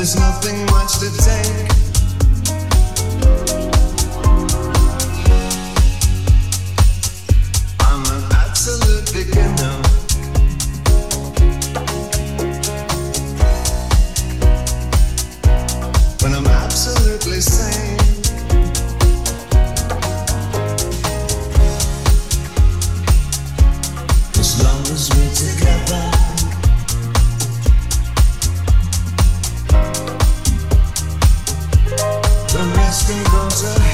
There's nothing much to tell. this thing goes ahead.